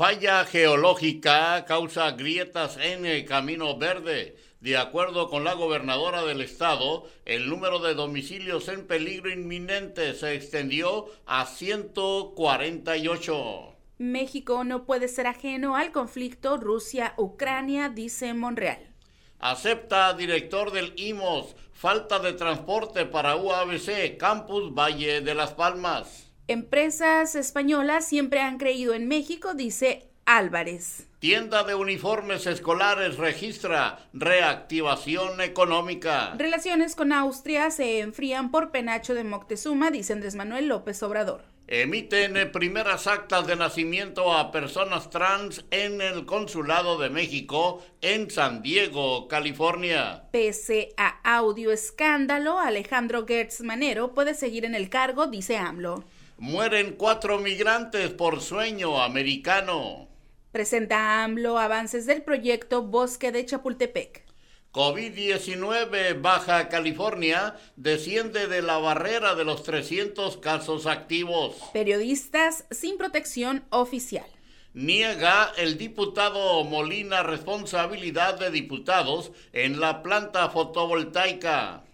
Falla geológica causa grietas en el Camino Verde. De acuerdo con la gobernadora del estado, el número de domicilios en peligro inminente se extendió a 148. México no puede ser ajeno al conflicto Rusia-Ucrania, dice Monreal. Acepta director del IMOS falta de transporte para UABC Campus Valle de las Palmas. Empresas españolas siempre han creído en México, dice Álvarez. Tienda de uniformes escolares registra reactivación económica. Relaciones con Austria se enfrían por penacho de Moctezuma, dice Andrés Manuel López Obrador. Emiten primeras actas de nacimiento a personas trans en el Consulado de México en San Diego, California. Pese a audio escándalo, Alejandro Gertz Manero puede seguir en el cargo, dice AMLO. Mueren cuatro migrantes por sueño americano. Presenta AMLO avances del proyecto Bosque de Chapultepec. COVID-19 Baja California desciende de la barrera de los 300 casos activos. Periodistas sin protección oficial. Niega el diputado Molina responsabilidad de diputados en la planta fotovoltaica.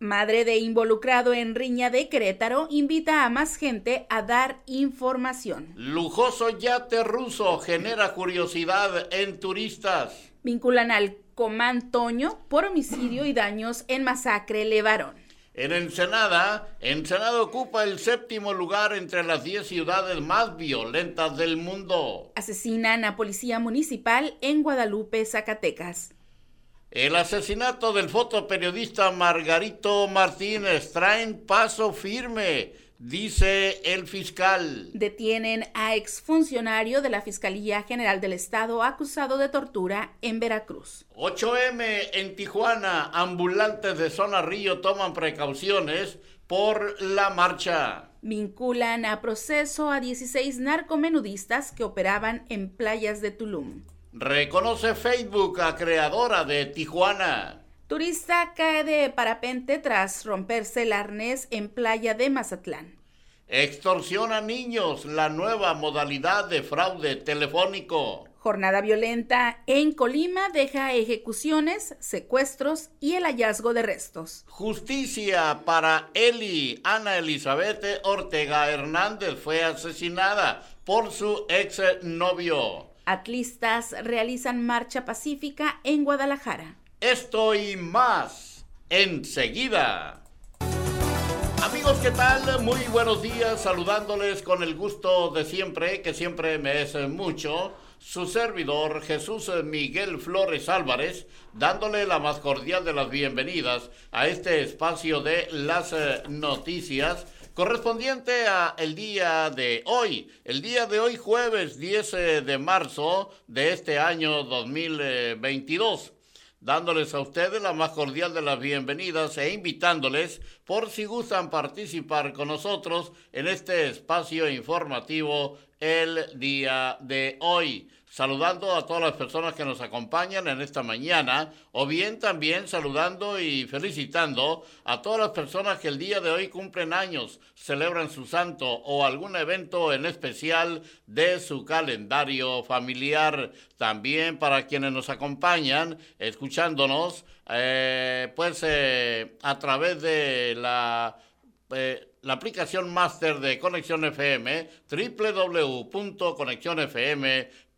Madre de involucrado en riña de Querétaro invita a más gente a dar información. Lujoso yate ruso genera curiosidad en turistas. Vinculan al Comán Toño por homicidio y daños en masacre Levarón. En Ensenada, Ensenada ocupa el séptimo lugar entre las 10 ciudades más violentas del mundo. Asesinan a policía municipal en Guadalupe, Zacatecas. El asesinato del fotoperiodista Margarito Martínez trae en paso firme, dice el fiscal. Detienen a exfuncionario de la Fiscalía General del Estado acusado de tortura en Veracruz. 8M en Tijuana, ambulantes de Zona Río toman precauciones por la marcha. Vinculan a proceso a 16 narcomenudistas que operaban en playas de Tulum. Reconoce Facebook a creadora de Tijuana. Turista cae de parapente tras romperse el arnés en playa de Mazatlán. Extorsiona niños, la nueva modalidad de fraude telefónico. Jornada violenta en Colima deja ejecuciones, secuestros y el hallazgo de restos. Justicia para Eli. Ana Elizabeth Ortega Hernández fue asesinada por su ex novio. Atlistas realizan marcha pacífica en Guadalajara. Esto y más enseguida. Amigos, ¿qué tal? Muy buenos días, saludándoles con el gusto de siempre, que siempre me es mucho, su servidor Jesús Miguel Flores Álvarez, dándole la más cordial de las bienvenidas a este espacio de las noticias correspondiente a el día de hoy, el día de hoy jueves 10 eh, de marzo de este año 2022 dándoles a ustedes la más cordial de las bienvenidas e invitándoles por si gustan participar con nosotros en este espacio informativo el día de hoy saludando a todas las personas que nos acompañan en esta mañana, o bien también saludando y felicitando a todas las personas que el día de hoy cumplen años, celebran su santo o algún evento en especial de su calendario familiar. También para quienes nos acompañan, escuchándonos, eh, pues eh, a través de la... Eh, aplicación máster de Conexión FM,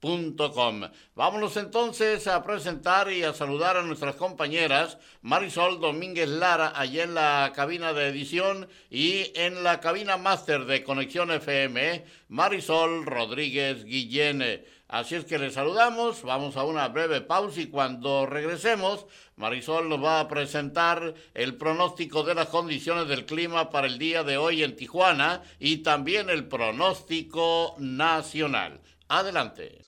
www.conexionfm Vámonos entonces a presentar y a saludar a nuestras compañeras Marisol Domínguez Lara allá en la cabina de edición y en la cabina máster de Conexión FM Marisol Rodríguez Guillén. Así es que les saludamos, vamos a una breve pausa y cuando regresemos Marisol nos va a presentar el pronóstico de las condiciones del clima para el día de hoy en Tijuana y también el pronóstico nacional. Adelante.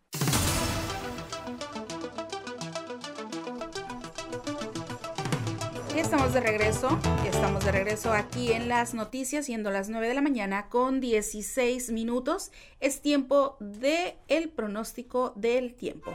estamos de regreso, estamos de regreso aquí en las noticias, siendo las 9 de la mañana con 16 minutos. Es tiempo de el pronóstico del tiempo.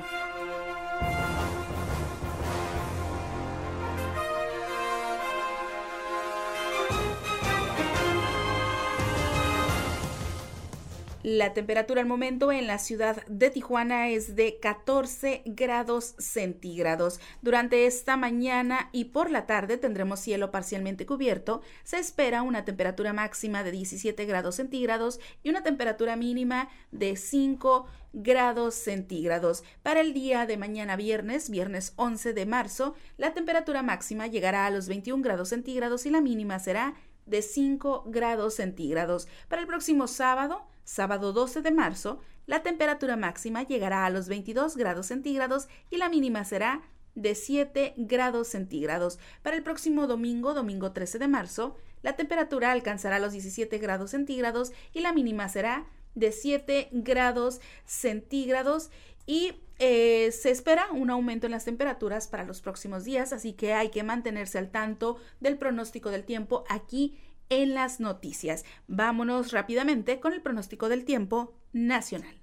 La temperatura al momento en la ciudad de Tijuana es de 14 grados centígrados. Durante esta mañana y por la tarde tendremos cielo parcialmente cubierto. Se espera una temperatura máxima de 17 grados centígrados y una temperatura mínima de 5 grados centígrados. Para el día de mañana viernes, viernes 11 de marzo, la temperatura máxima llegará a los 21 grados centígrados y la mínima será de 5 grados centígrados. Para el próximo sábado, sábado 12 de marzo, la temperatura máxima llegará a los 22 grados centígrados y la mínima será de 7 grados centígrados. Para el próximo domingo, domingo 13 de marzo, la temperatura alcanzará los 17 grados centígrados y la mínima será de 7 grados centígrados y eh, se espera un aumento en las temperaturas para los próximos días, así que hay que mantenerse al tanto del pronóstico del tiempo aquí en las noticias. Vámonos rápidamente con el pronóstico del tiempo nacional.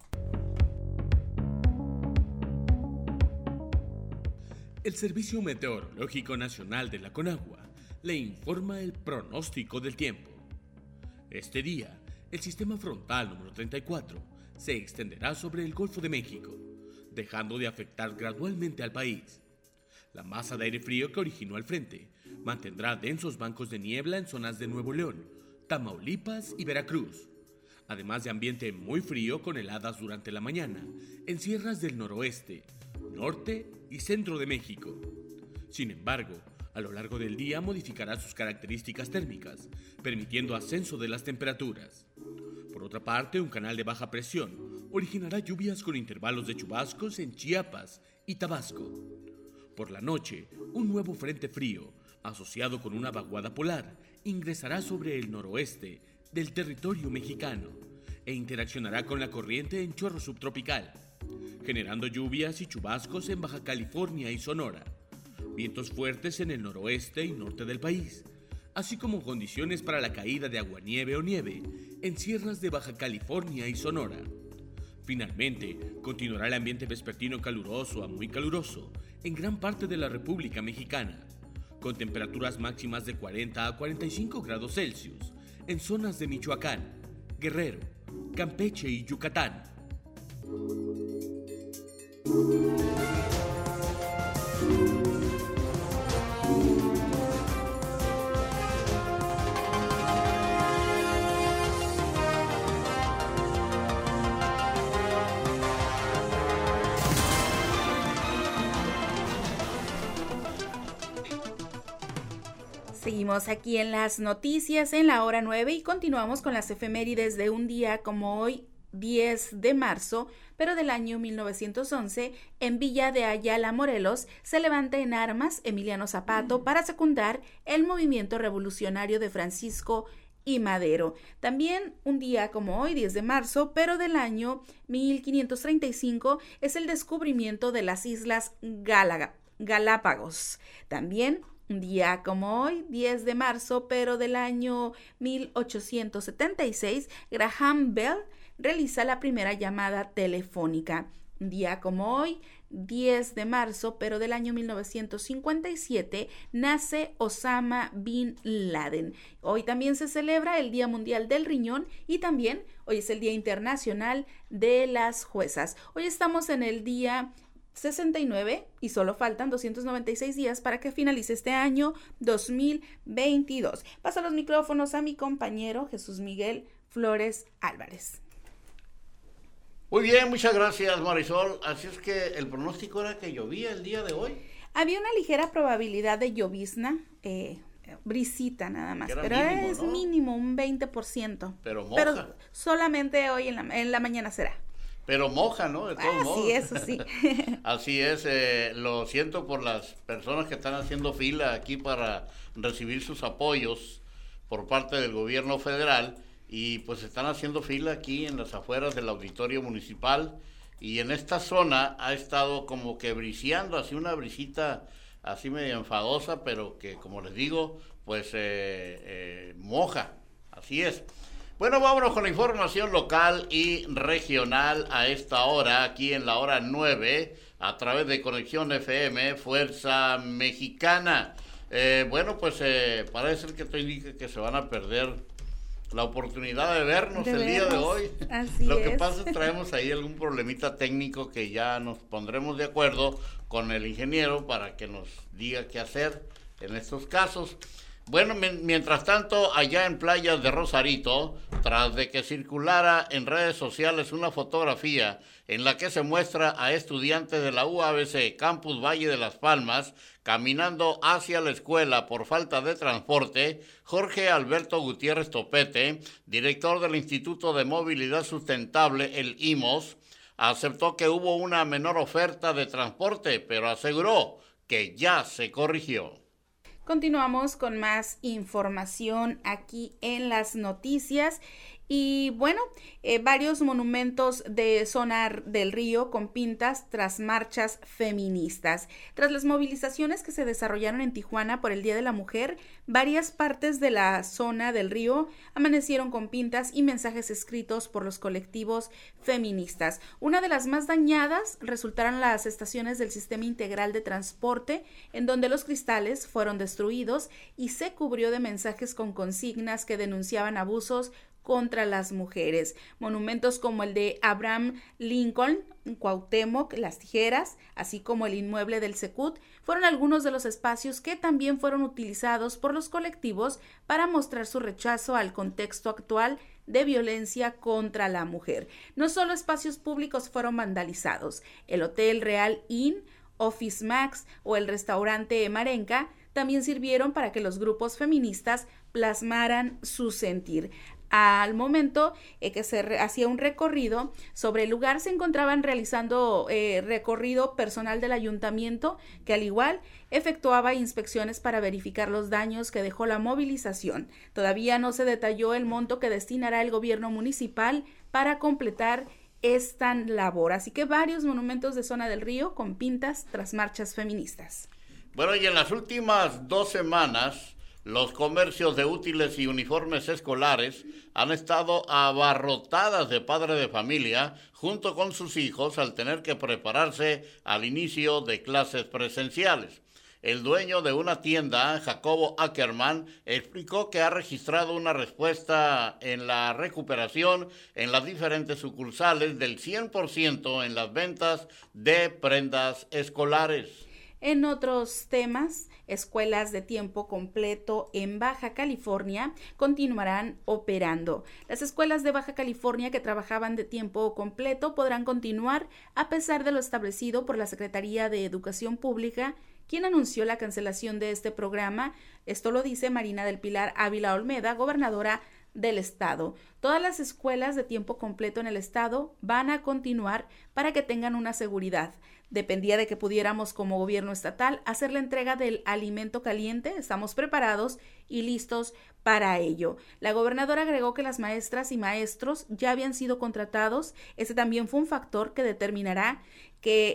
El Servicio Meteorológico Nacional de la Conagua le informa el pronóstico del tiempo. Este día, el sistema frontal número 34 se extenderá sobre el Golfo de México dejando de afectar gradualmente al país. La masa de aire frío que originó el frente mantendrá densos bancos de niebla en zonas de Nuevo León, Tamaulipas y Veracruz, además de ambiente muy frío con heladas durante la mañana en sierras del noroeste, norte y centro de México. Sin embargo, a lo largo del día modificará sus características térmicas, permitiendo ascenso de las temperaturas. Por otra parte, un canal de baja presión originará lluvias con intervalos de chubascos en Chiapas y Tabasco. Por la noche, un nuevo frente frío, asociado con una vaguada polar, ingresará sobre el noroeste del territorio mexicano e interaccionará con la corriente en chorro subtropical, generando lluvias y chubascos en Baja California y Sonora, vientos fuertes en el noroeste y norte del país, así como condiciones para la caída de aguanieve o nieve en sierras de Baja California y Sonora. Finalmente, continuará el ambiente vespertino caluroso a muy caluroso en gran parte de la República Mexicana, con temperaturas máximas de 40 a 45 grados Celsius en zonas de Michoacán, Guerrero, Campeche y Yucatán. Seguimos aquí en las noticias en la hora 9 y continuamos con las efemérides de un día como hoy, 10 de marzo, pero del año 1911, en Villa de Ayala, Morelos, se levanta en armas Emiliano Zapato para secundar el movimiento revolucionario de Francisco y Madero. También un día como hoy, 10 de marzo, pero del año 1535, es el descubrimiento de las Islas Galápagos. También un día como hoy, 10 de marzo, pero del año 1876, Graham Bell realiza la primera llamada telefónica. Un día como hoy, 10 de marzo, pero del año 1957, nace Osama Bin Laden. Hoy también se celebra el Día Mundial del Riñón y también hoy es el Día Internacional de las Juezas. Hoy estamos en el Día 69 y solo faltan 296 días para que finalice este año 2022. Paso los micrófonos a mi compañero Jesús Miguel Flores Álvarez. Muy bien, muchas gracias Marisol. Así es que el pronóstico era que llovía el día de hoy. Había una ligera probabilidad de llovizna, eh, brisita nada más, pero es mínimo, un 20%. Pero Pero solamente hoy en la, en la mañana será. Pero moja, ¿no? De todos modos. Sí, eso sí. Así es, eh, lo siento por las personas que están haciendo fila aquí para recibir sus apoyos por parte del gobierno federal y pues están haciendo fila aquí en las afueras del auditorio municipal y en esta zona ha estado como que briseando, así una brisita así medio enfadosa, pero que como les digo, pues eh, eh, moja, así es. Bueno, vámonos con la información local y regional a esta hora, aquí en la hora 9, a través de Conexión FM, Fuerza Mexicana. Eh, bueno, pues eh, parece que te indica que se van a perder la oportunidad de vernos De el día de vernos, hoy. así Lo que es. pasa es que traemos ahí algún problemita técnico que ya nos pondremos de acuerdo con el ingeniero para que nos diga qué hacer en estos casos. Bueno, mien- mientras tanto, allá en playas de Rosarito, tras de que circulara en redes sociales una fotografía en la que se muestra a estudiantes de la UABC Campus Valle de las Palmas caminando hacia la escuela por falta de transporte, Jorge Alberto Gutiérrez Topete, director del Instituto de Movilidad Sustentable, el IMOS, aceptó que hubo una menor oferta de transporte, pero aseguró que ya se corrigió. Continuamos con más información aquí en las noticias. Y bueno, eh, varios monumentos de zona del río con pintas tras marchas feministas. Tras las movilizaciones que se desarrollaron en Tijuana por el Día de la Mujer, varias partes de la zona del río amanecieron con pintas y mensajes escritos por los colectivos feministas. Una de las más dañadas resultaron las estaciones del Sistema Integral de Transporte, en donde los cristales fueron destruidos y se cubrió de mensajes con consignas que denunciaban abusos contra las mujeres. Monumentos como el de Abraham Lincoln, Cuauhtémoc, Las Tijeras, así como el inmueble del Secut, fueron algunos de los espacios que también fueron utilizados por los colectivos para mostrar su rechazo al contexto actual de violencia contra la mujer. No solo espacios públicos fueron vandalizados, el Hotel Real Inn, Office Max o el restaurante Marenca también sirvieron para que los grupos feministas plasmaran su sentir. Al momento eh, que se hacía un recorrido sobre el lugar se encontraban realizando eh, recorrido personal del ayuntamiento que al igual efectuaba inspecciones para verificar los daños que dejó la movilización. Todavía no se detalló el monto que destinará el gobierno municipal para completar esta labor. Así que varios monumentos de zona del río con pintas tras marchas feministas. Bueno, y en las últimas dos semanas, los comercios de útiles y uniformes escolares han estado abarrotadas de padres de familia junto con sus hijos al tener que prepararse al inicio de clases presenciales. El dueño de una tienda, Jacobo Ackerman, explicó que ha registrado una respuesta en la recuperación en las diferentes sucursales del 100% en las ventas de prendas escolares. En otros temas, escuelas de tiempo completo en Baja California continuarán operando. Las escuelas de Baja California que trabajaban de tiempo completo podrán continuar a pesar de lo establecido por la Secretaría de Educación Pública, quien anunció la cancelación de este programa. Esto lo dice Marina del Pilar Ávila Olmeda, gobernadora del estado. Todas las escuelas de tiempo completo en el estado van a continuar para que tengan una seguridad. Dependía de que pudiéramos como gobierno estatal hacer la entrega del alimento caliente. Estamos preparados y listos para ello. La gobernadora agregó que las maestras y maestros ya habían sido contratados. Ese también fue un factor que determinará que,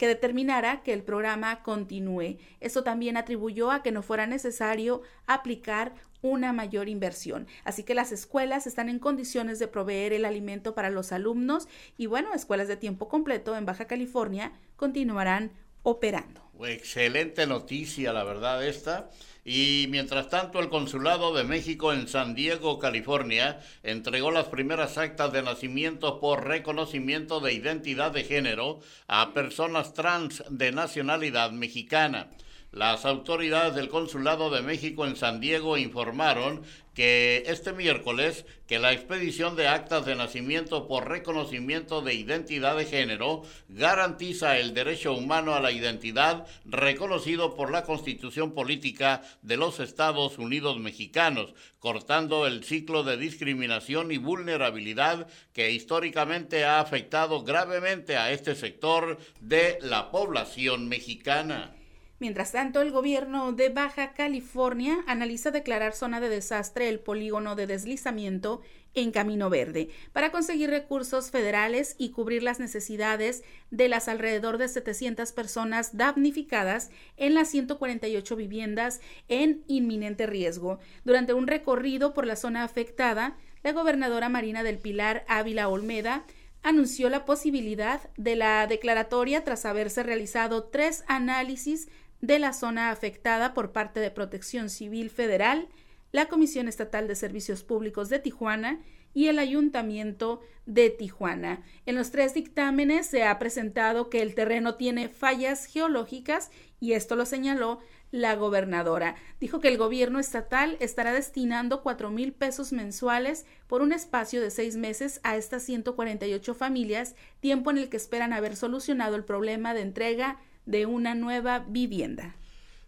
eh, determinara que el programa continúe. Esto también atribuyó a que no fuera necesario aplicar una mayor inversión. Así que las escuelas están en condiciones de proveer el alimento para los alumnos y bueno, escuelas de tiempo completo en Baja California continuarán operando. Excelente noticia, la verdad, esta. Y mientras tanto, el Consulado de México en San Diego, California, entregó las primeras actas de nacimiento por reconocimiento de identidad de género a personas trans de nacionalidad mexicana. Las autoridades del Consulado de México en San Diego informaron que este miércoles que la expedición de actas de nacimiento por reconocimiento de identidad de género garantiza el derecho humano a la identidad reconocido por la Constitución Política de los Estados Unidos Mexicanos, cortando el ciclo de discriminación y vulnerabilidad que históricamente ha afectado gravemente a este sector de la población mexicana. Mientras tanto, el gobierno de Baja California analiza declarar zona de desastre el polígono de deslizamiento en Camino Verde para conseguir recursos federales y cubrir las necesidades de las alrededor de 700 personas damnificadas en las 148 viviendas en inminente riesgo. Durante un recorrido por la zona afectada, la gobernadora Marina del Pilar Ávila Olmeda anunció la posibilidad de la declaratoria tras haberse realizado tres análisis de la zona afectada por parte de Protección Civil Federal, la Comisión Estatal de Servicios Públicos de Tijuana y el Ayuntamiento de Tijuana. En los tres dictámenes se ha presentado que el terreno tiene fallas geológicas y esto lo señaló la gobernadora. Dijo que el gobierno estatal estará destinando cuatro mil pesos mensuales por un espacio de seis meses a estas 148 familias, tiempo en el que esperan haber solucionado el problema de entrega de una nueva vivienda.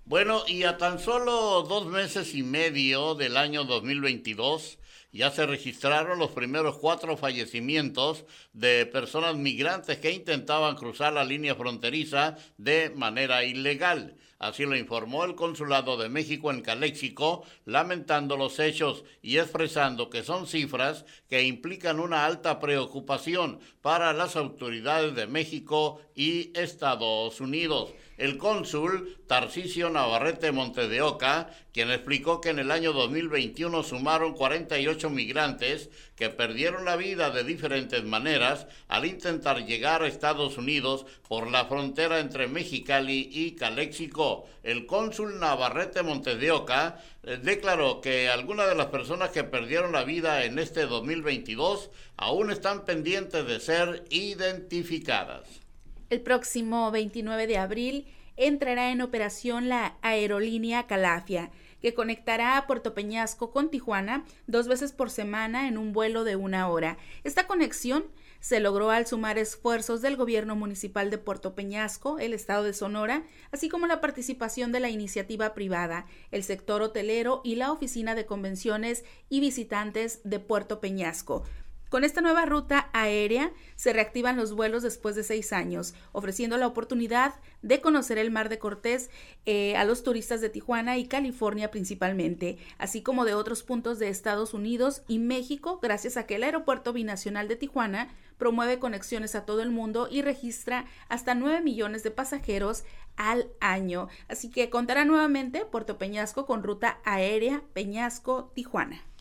Bueno, y a tan solo dos meses y medio del año 2022, ya se registraron los primeros cuatro fallecimientos de personas migrantes que intentaban cruzar la línea fronteriza de manera ilegal. Así lo informó el Consulado de México en Caléxico, lamentando los hechos y expresando que son cifras que implican una alta preocupación para las autoridades de México y Estados Unidos el cónsul Tarcisio Navarrete Monte de Oca, quien explicó que en el año 2021 sumaron 48 migrantes que perdieron la vida de diferentes maneras al intentar llegar a Estados Unidos por la frontera entre Mexicali y Caléxico. El cónsul Navarrete Monte de Oca eh, declaró que algunas de las personas que perdieron la vida en este 2022 aún están pendientes de ser identificadas. El próximo 29 de abril entrará en operación la aerolínea Calafia, que conectará a Puerto Peñasco con Tijuana dos veces por semana en un vuelo de una hora. Esta conexión se logró al sumar esfuerzos del gobierno municipal de Puerto Peñasco, el estado de Sonora, así como la participación de la iniciativa privada, el sector hotelero y la oficina de convenciones y visitantes de Puerto Peñasco. Con esta nueva ruta aérea se reactivan los vuelos después de seis años, ofreciendo la oportunidad de conocer el Mar de Cortés eh, a los turistas de Tijuana y California principalmente, así como de otros puntos de Estados Unidos y México, gracias a que el Aeropuerto Binacional de Tijuana promueve conexiones a todo el mundo y registra hasta 9 millones de pasajeros al año. Así que contará nuevamente Puerto Peñasco con ruta aérea Peñasco-Tijuana.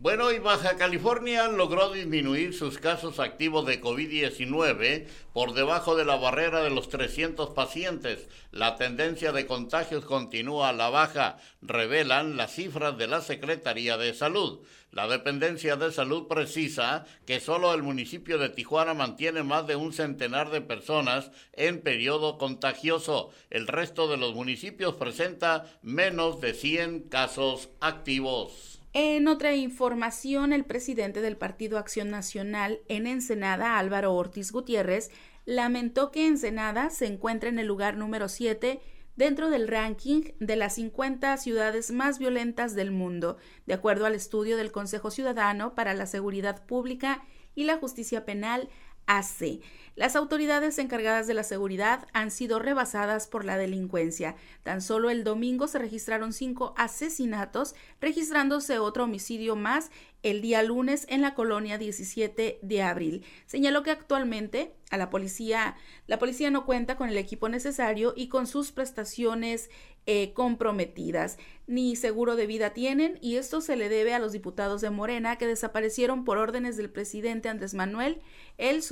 Bueno, y Baja California logró disminuir sus casos activos de COVID-19 por debajo de la barrera de los 300 pacientes. La tendencia de contagios continúa a la baja, revelan las cifras de la Secretaría de Salud. La dependencia de salud precisa que solo el municipio de Tijuana mantiene más de un centenar de personas en periodo contagioso. El resto de los municipios presenta menos de 100 casos activos. En otra información, el presidente del Partido Acción Nacional en Ensenada, Álvaro Ortiz Gutiérrez, lamentó que Ensenada se encuentra en el lugar número 7 dentro del ranking de las 50 ciudades más violentas del mundo, de acuerdo al estudio del Consejo Ciudadano para la Seguridad Pública y la Justicia Penal AC. Las autoridades encargadas de la seguridad han sido rebasadas por la delincuencia. Tan solo el domingo se registraron cinco asesinatos, registrándose otro homicidio más el día lunes en la colonia 17 de abril. Señaló que actualmente a la policía, la policía no cuenta con el equipo necesario y con sus prestaciones eh, comprometidas. Ni seguro de vida tienen y esto se le debe a los diputados de Morena que desaparecieron por órdenes del presidente Andrés Manuel el,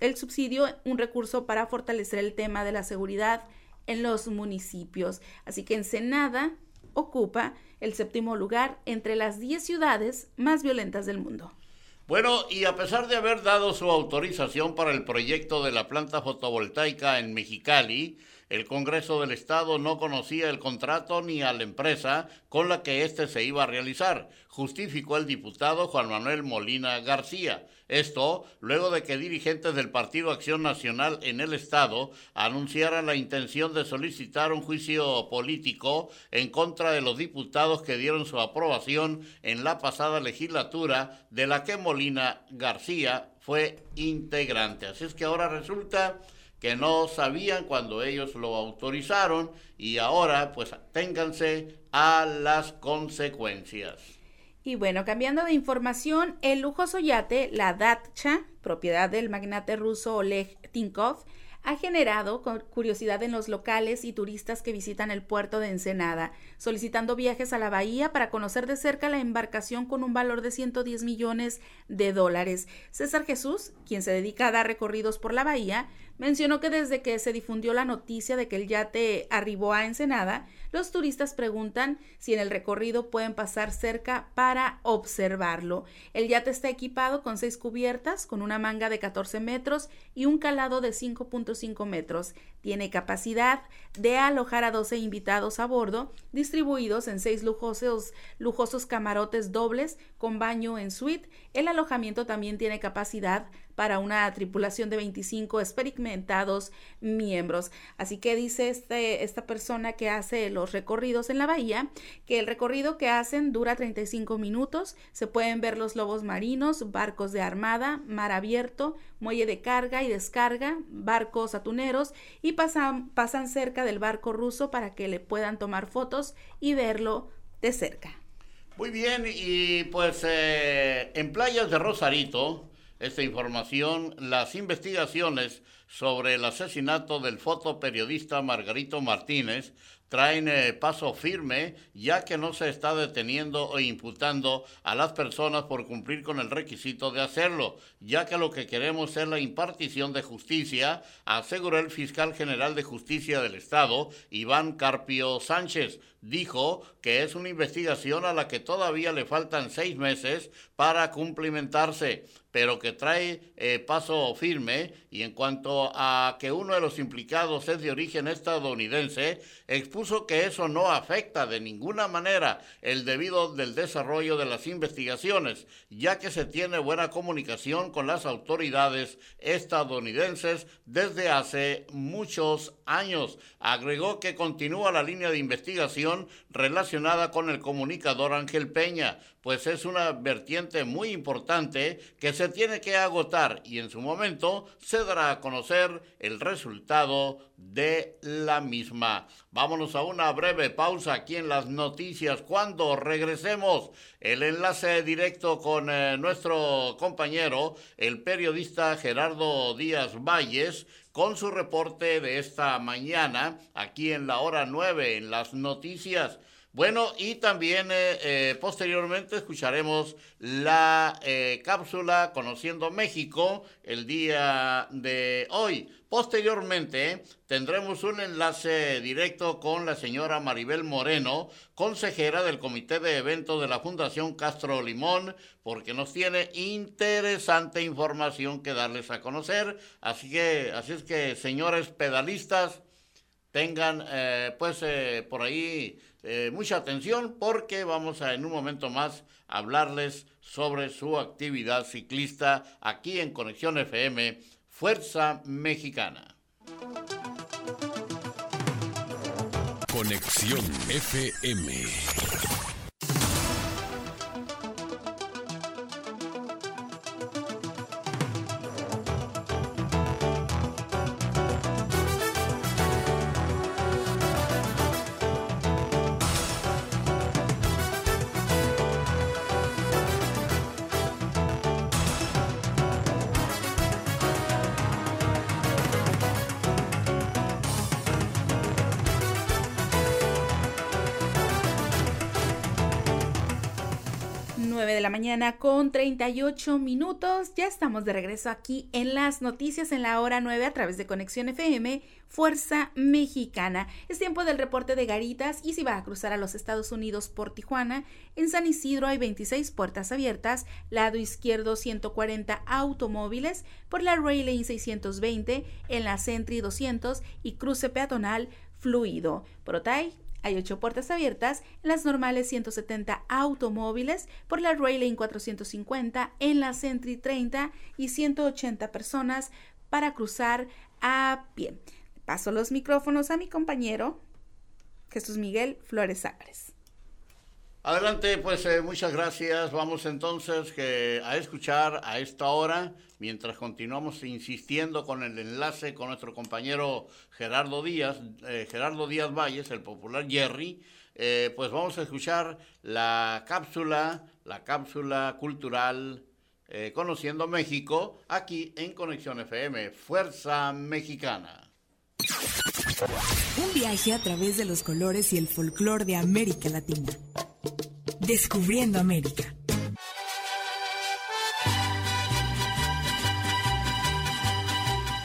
el subsidio, un recurso para fortalecer el tema de la seguridad en los municipios. Así que Ensenada ocupa el séptimo lugar entre las 10 ciudades más violentas del mundo. Bueno, y a pesar de haber dado su autorización para el proyecto de la planta fotovoltaica en Mexicali, el Congreso del Estado no conocía el contrato ni a la empresa con la que éste se iba a realizar, justificó el diputado Juan Manuel Molina García. Esto luego de que dirigentes del Partido Acción Nacional en el Estado anunciaran la intención de solicitar un juicio político en contra de los diputados que dieron su aprobación en la pasada legislatura de la que Molina García fue integrante. Así es que ahora resulta que no sabían cuando ellos lo autorizaron y ahora pues ténganse a las consecuencias. Y bueno, cambiando de información, el lujoso yate, la Datcha, propiedad del magnate ruso Oleg Tinkov, ha generado curiosidad en los locales y turistas que visitan el puerto de Ensenada, solicitando viajes a la bahía para conocer de cerca la embarcación con un valor de 110 millones de dólares. César Jesús, quien se dedica a dar recorridos por la bahía, mencionó que desde que se difundió la noticia de que el yate arribó a Ensenada, los turistas preguntan si en el recorrido pueden pasar cerca para observarlo. El yate está equipado con seis cubiertas, con una manga de 14 metros y un calado de 5.5 metros. Tiene capacidad de alojar a 12 invitados a bordo, distribuidos en seis lujosos, lujosos camarotes dobles con baño en suite. El alojamiento también tiene capacidad para una tripulación de 25 experimentados miembros. Así que dice este, esta persona que hace los recorridos en la bahía que el recorrido que hacen dura 35 minutos. Se pueden ver los lobos marinos, barcos de armada, mar abierto, muelle de carga y descarga, barcos atuneros y pasan, pasan cerca del barco ruso para que le puedan tomar fotos y verlo de cerca. Muy bien, y pues eh, en playas de Rosarito, esta información, las investigaciones sobre el asesinato del fotoperiodista Margarito Martínez traen eh, paso firme, ya que no se está deteniendo o imputando a las personas por cumplir con el requisito de hacerlo, ya que lo que queremos es la impartición de justicia, aseguró el fiscal general de justicia del Estado, Iván Carpio Sánchez. Dijo que es una investigación a la que todavía le faltan seis meses para cumplimentarse pero que trae eh, paso firme y en cuanto a que uno de los implicados es de origen estadounidense, expuso que eso no afecta de ninguna manera el debido del desarrollo de las investigaciones, ya que se tiene buena comunicación con las autoridades estadounidenses desde hace muchos años. Agregó que continúa la línea de investigación relacionada con el comunicador Ángel Peña, pues es una vertiente muy importante que se tiene que agotar y en su momento se dará a conocer el resultado de la misma. Vámonos a una breve pausa aquí en las noticias. Cuando regresemos, el enlace directo con eh, nuestro compañero, el periodista Gerardo Díaz Valles, con su reporte de esta mañana, aquí en la hora nueve, en las noticias. Bueno, y también eh, eh, posteriormente escucharemos la eh, cápsula Conociendo México el día de hoy. Posteriormente tendremos un enlace directo con la señora Maribel Moreno, consejera del Comité de Eventos de la Fundación Castro Limón, porque nos tiene interesante información que darles a conocer. Así que, así es que, señores pedalistas, tengan pues por ahí eh, mucha atención porque vamos a en un momento más hablarles sobre su actividad ciclista aquí en Conexión FM Fuerza Mexicana. Conexión FM. Con 38 minutos. Ya estamos de regreso aquí en las noticias en la hora 9 a través de Conexión FM, Fuerza Mexicana. Es tiempo del reporte de Garitas y si va a cruzar a los Estados Unidos por Tijuana, en San Isidro hay 26 puertas abiertas, lado izquierdo 140 automóviles, por la Rail 620, en la Sentry 200 y cruce peatonal fluido. Por Otay hay ocho puertas abiertas en las normales 170 automóviles, por la Rail 450, en la Sentry 30 y 180 personas para cruzar a pie. Paso los micrófonos a mi compañero Jesús Miguel Flores Álvarez. Adelante, pues eh, muchas gracias. Vamos entonces a escuchar a esta hora, mientras continuamos insistiendo con el enlace con nuestro compañero Gerardo Díaz, eh, Gerardo Díaz Valles, el popular Jerry, eh, pues vamos a escuchar la cápsula, la cápsula cultural Conociendo México, aquí en Conexión FM, Fuerza Mexicana. Un viaje a través de los colores y el folclor de América Latina. Descubriendo América.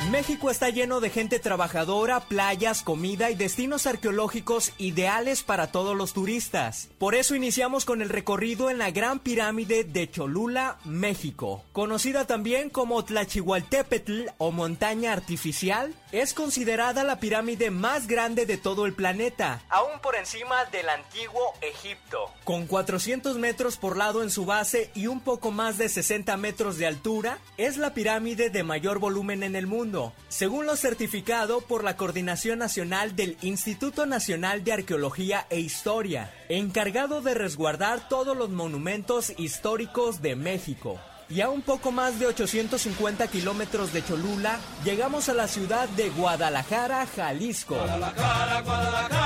México está lleno de gente trabajadora, playas, comida y destinos arqueológicos ideales para todos los turistas. Por eso iniciamos con el recorrido en la Gran Pirámide de Cholula, México. Conocida también como Tlachihualtepetl o Montaña Artificial, es considerada la pirámide más grande de todo el planeta, aún por encima del antiguo Egipto. Con 400 metros por lado en su base y un poco más de 60 metros de altura, es la pirámide de mayor volumen en el mundo, según lo certificado por la Coordinación Nacional del Instituto Nacional de Arqueología e Historia, encargado de resguardar todos los monumentos históricos de México y a un poco más de 850 kilómetros de Cholula, llegamos a la ciudad de Guadalajara, Jalisco. Guadalajara, Guadalajara.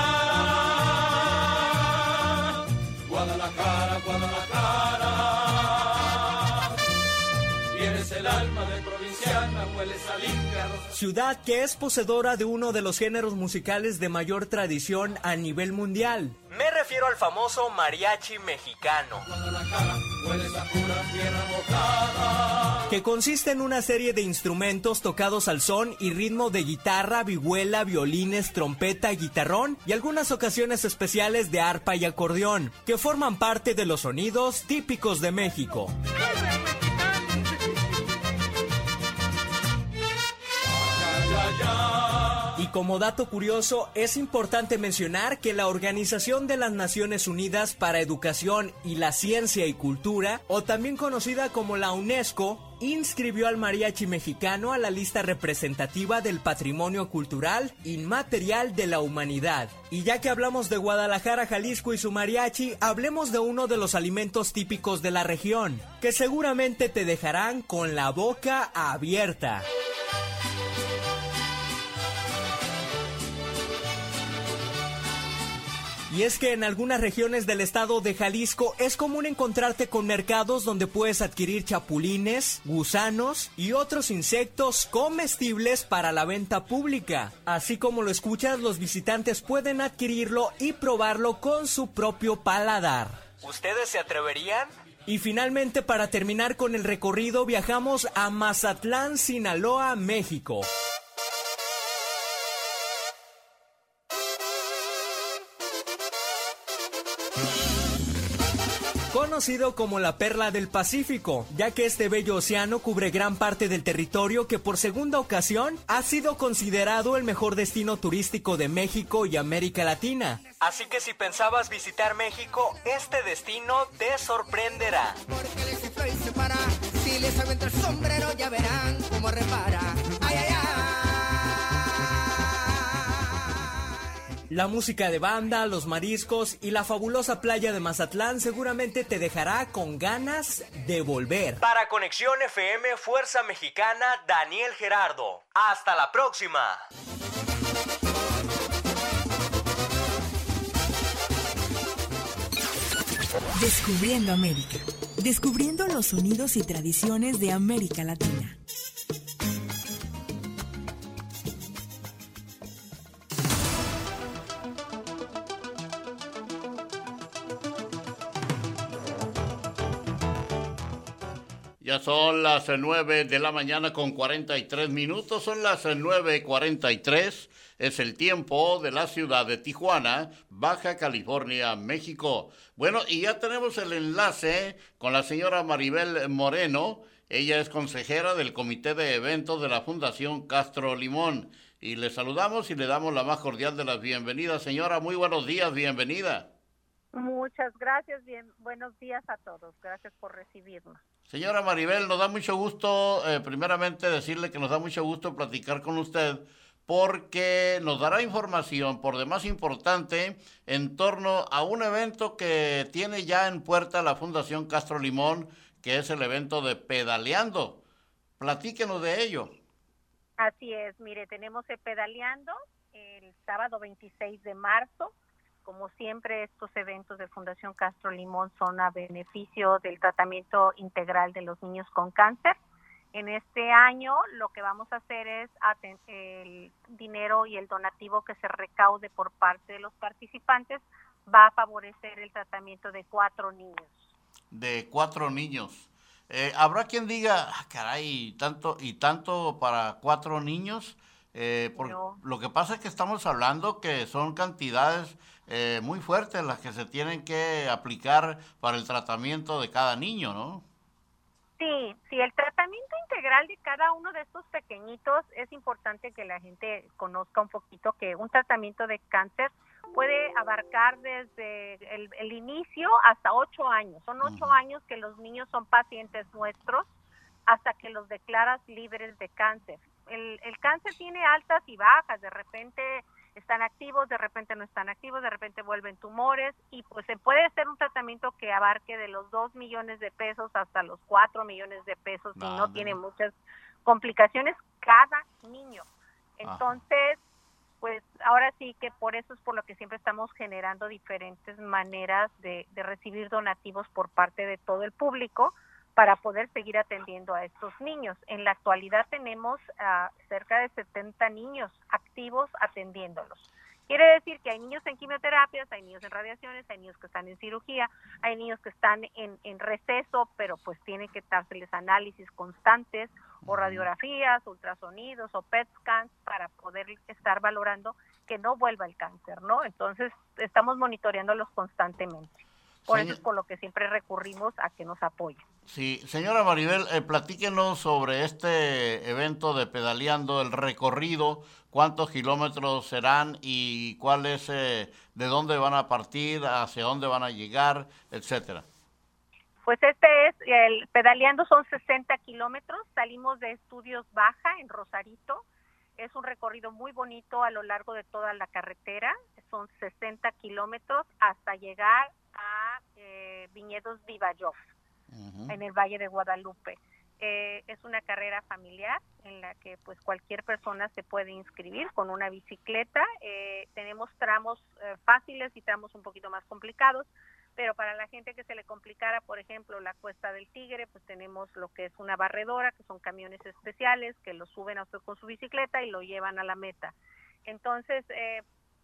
Guadalajara, Guadalajara. Tienes el alma provinciana, hueles a limpia. Ciudad que es poseedora de uno de los géneros musicales de mayor tradición a nivel mundial. Me refiero al famoso mariachi mexicano. Que consiste en una serie de instrumentos tocados al son y ritmo de guitarra, vihuela, violines, trompeta, guitarrón y algunas ocasiones especiales de arpa y acordeón, que forman parte de los sonidos típicos de México. Como dato curioso, es importante mencionar que la Organización de las Naciones Unidas para Educación y la Ciencia y Cultura, o también conocida como la UNESCO, inscribió al mariachi mexicano a la lista representativa del patrimonio cultural inmaterial de la humanidad. Y ya que hablamos de Guadalajara, Jalisco y su mariachi, hablemos de uno de los alimentos típicos de la región, que seguramente te dejarán con la boca abierta. Y es que en algunas regiones del estado de Jalisco es común encontrarte con mercados donde puedes adquirir chapulines, gusanos y otros insectos comestibles para la venta pública. Así como lo escuchas, los visitantes pueden adquirirlo y probarlo con su propio paladar. ¿Ustedes se atreverían? Y finalmente, para terminar con el recorrido, viajamos a Mazatlán, Sinaloa, México. Conocido como la perla del Pacífico, ya que este bello océano cubre gran parte del territorio que por segunda ocasión ha sido considerado el mejor destino turístico de México y América Latina. Así que si pensabas visitar México, este destino te sorprenderá. La música de banda, los mariscos y la fabulosa playa de Mazatlán seguramente te dejará con ganas de volver. Para Conexión FM Fuerza Mexicana, Daniel Gerardo. Hasta la próxima. Descubriendo América. Descubriendo los sonidos y tradiciones de América Latina. Son las 9 de la mañana con 43 minutos, son las 9.43, es el tiempo de la ciudad de Tijuana, Baja California, México. Bueno, y ya tenemos el enlace con la señora Maribel Moreno, ella es consejera del Comité de Eventos de la Fundación Castro Limón. Y le saludamos y le damos la más cordial de las bienvenidas. Señora, muy buenos días, bienvenida. Muchas gracias, bien, buenos días a todos. Gracias por recibirnos. Señora Maribel, nos da mucho gusto, eh, primeramente decirle que nos da mucho gusto platicar con usted porque nos dará información por demás importante en torno a un evento que tiene ya en puerta la Fundación Castro Limón, que es el evento de Pedaleando. Platíquenos de ello. Así es, mire, tenemos el Pedaleando el sábado 26 de marzo como siempre, estos eventos de Fundación Castro Limón son a beneficio del tratamiento integral de los niños con cáncer. En este año lo que vamos a hacer es el dinero y el donativo que se recaude por parte de los participantes va a favorecer el tratamiento de cuatro niños. De cuatro niños. Eh, Habrá quien diga, ah, caray, tanto y tanto para cuatro niños. Eh, Lo que pasa es que estamos hablando que son cantidades eh, muy fuertes las que se tienen que aplicar para el tratamiento de cada niño, ¿no? Sí, sí, el tratamiento integral de cada uno de estos pequeñitos es importante que la gente conozca un poquito que un tratamiento de cáncer puede abarcar desde el, inicio hasta ocho años. Son ocho años que los niños son pacientes nuestros hasta que los declaras libres de cáncer. El, el cáncer tiene altas y bajas, de repente están activos, de repente no están activos, de repente vuelven tumores y pues se puede hacer un tratamiento que abarque de los 2 millones de pesos hasta los 4 millones de pesos y no tiene muchas complicaciones cada niño. Entonces, pues ahora sí que por eso es por lo que siempre estamos generando diferentes maneras de, de recibir donativos por parte de todo el público para poder seguir atendiendo a estos niños. En la actualidad tenemos a cerca de 70 niños activos atendiéndolos. Quiere decir que hay niños en quimioterapias, hay niños en radiaciones, hay niños que están en cirugía, hay niños que están en, receso, pero pues tienen que dárseles análisis constantes o radiografías, ultrasonidos o PET scans para poder estar valorando que no vuelva el cáncer, ¿no? Entonces estamos monitoreándolos constantemente. Por eso es por lo que siempre recurrimos a que nos apoyen. Sí, señora Maribel, eh, platíquenos sobre este evento de pedaleando, el recorrido, cuántos kilómetros serán y cuál es, eh, de dónde van a partir, hacia dónde van a llegar, etcétera. Pues este es, el pedaleando son 60 kilómetros, salimos de Estudios Baja en Rosarito, es un recorrido muy bonito a lo largo de toda la carretera, son 60 kilómetros hasta llegar a eh, Viñedos Vivayov, en el Valle de Guadalupe. Eh, es una carrera familiar en la que pues cualquier persona se puede inscribir con una bicicleta. Eh, tenemos tramos fáciles y tramos un poquito más complicados, pero para la gente que se le complicara, por ejemplo, la Cuesta del Tigre, pues tenemos lo que es una barredora, que son camiones especiales que lo suben a usted con su bicicleta y lo llevan a la meta. Entonces, eh,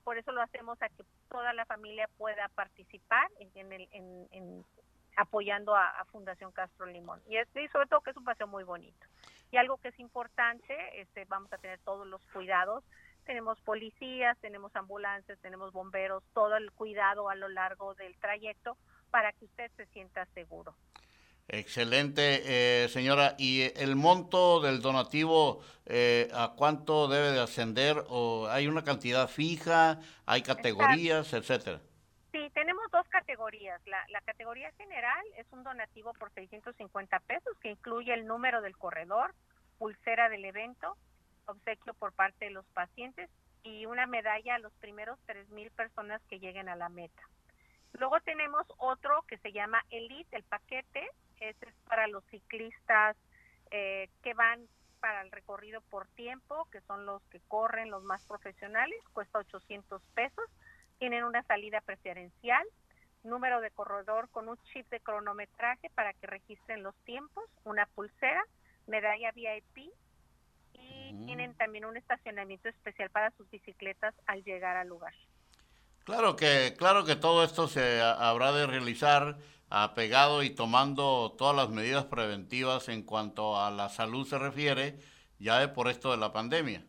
por eso lo hacemos a que toda la familia pueda participar en, el, en, apoyando a, Fundación Castro Limón. Y, sobre todo que es un paseo muy bonito. Y algo que es importante, este, vamos a tener todos los cuidados. Tenemos policías, tenemos ambulancias, tenemos bomberos, todo el cuidado a lo largo del trayecto para que usted se sienta seguro. Excelente, eh, señora. ¿Y el monto del donativo eh, a cuánto debe de ascender? ¿O hay una cantidad fija? ¿Hay categorías, etcétera? Sí, tenemos dos categorías. La, la, categoría general es un donativo por 650 pesos que incluye el número del corredor, pulsera del evento, obsequio por parte de los pacientes y una medalla a los primeros 3.000 personas que lleguen a la meta. Luego tenemos otro que se llama Elite, el paquete, ese es para los ciclistas eh, que van para el recorrido por tiempo, que son los que corren, los más profesionales, cuesta 800 pesos, tienen una salida preferencial, número de corredor con un chip de cronometraje para que registren los tiempos, una pulsera, medalla VIP y mm. tienen también un estacionamiento especial para sus bicicletas al llegar al lugar. Claro que, claro que todo esto se habrá de realizar apegado y tomando todas las medidas preventivas en cuanto a la salud se refiere, ya es por esto de la pandemia.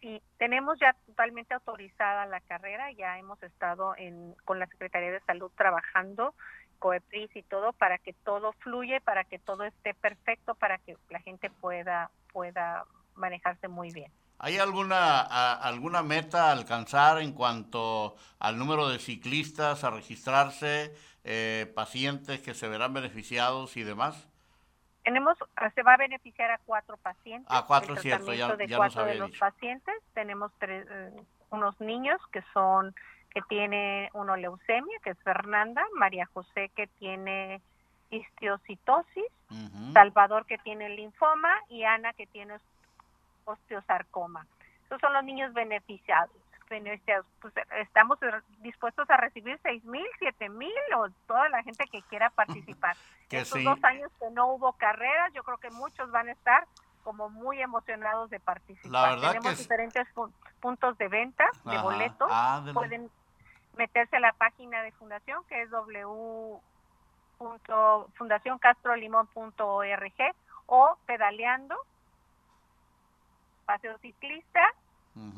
Sí, tenemos ya totalmente autorizada la carrera, ya hemos estado en, con la Secretaría de Salud trabajando, COEPRIS y todo, para que todo fluye, para que todo esté perfecto, para que la gente pueda, pueda manejarse muy bien. ¿Hay alguna, alguna meta a alcanzar en cuanto al número de ciclistas a registrarse, eh, pacientes que se verán beneficiados y demás? Tenemos, ah, se va a beneficiar a cuatro pacientes. A cuatro, cierto, ya, de cuatro de los pacientes. Tenemos tres, eh, unos niños que son, que tiene uno leucemia, que es Fernanda, María José que tiene histiocitosis, Salvador que tiene linfoma y Ana que tiene osteosarcoma. Esos son los niños beneficiados. Pues, estamos dispuestos a recibir seis mil, siete mil o toda la gente que quiera participar. Estos dos años que no hubo carreras, yo creo que muchos van a estar como muy emocionados de participar. Tenemos diferentes puntos de venta de boletos. Pueden meterse a la página de fundación que es w fundacioncastrolimón.org o pedaleando, paseo ciclista,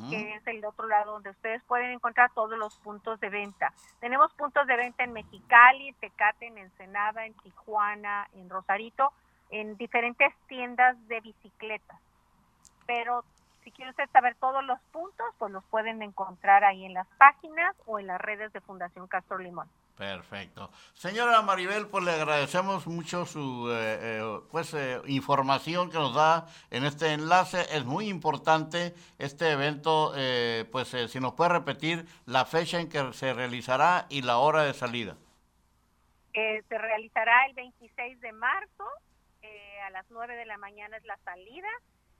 que es el otro lado donde ustedes pueden encontrar todos los puntos de venta. Tenemos puntos de venta en Mexicali, Tecate, en Ensenada, en Tijuana, en Rosarito, en diferentes tiendas de bicicletas. Pero si quieren saber todos los puntos, pues los pueden encontrar ahí en las páginas o en las redes de Fundación Castro Limón. Perfecto. Señora Maribel, pues le agradecemos mucho su eh, eh, pues eh, información que nos da en este enlace. Es muy importante este evento, pues si nos puede repetir la fecha en que se realizará y la hora de salida. se realizará el 26 de marzo, a las 9 de la mañana es la salida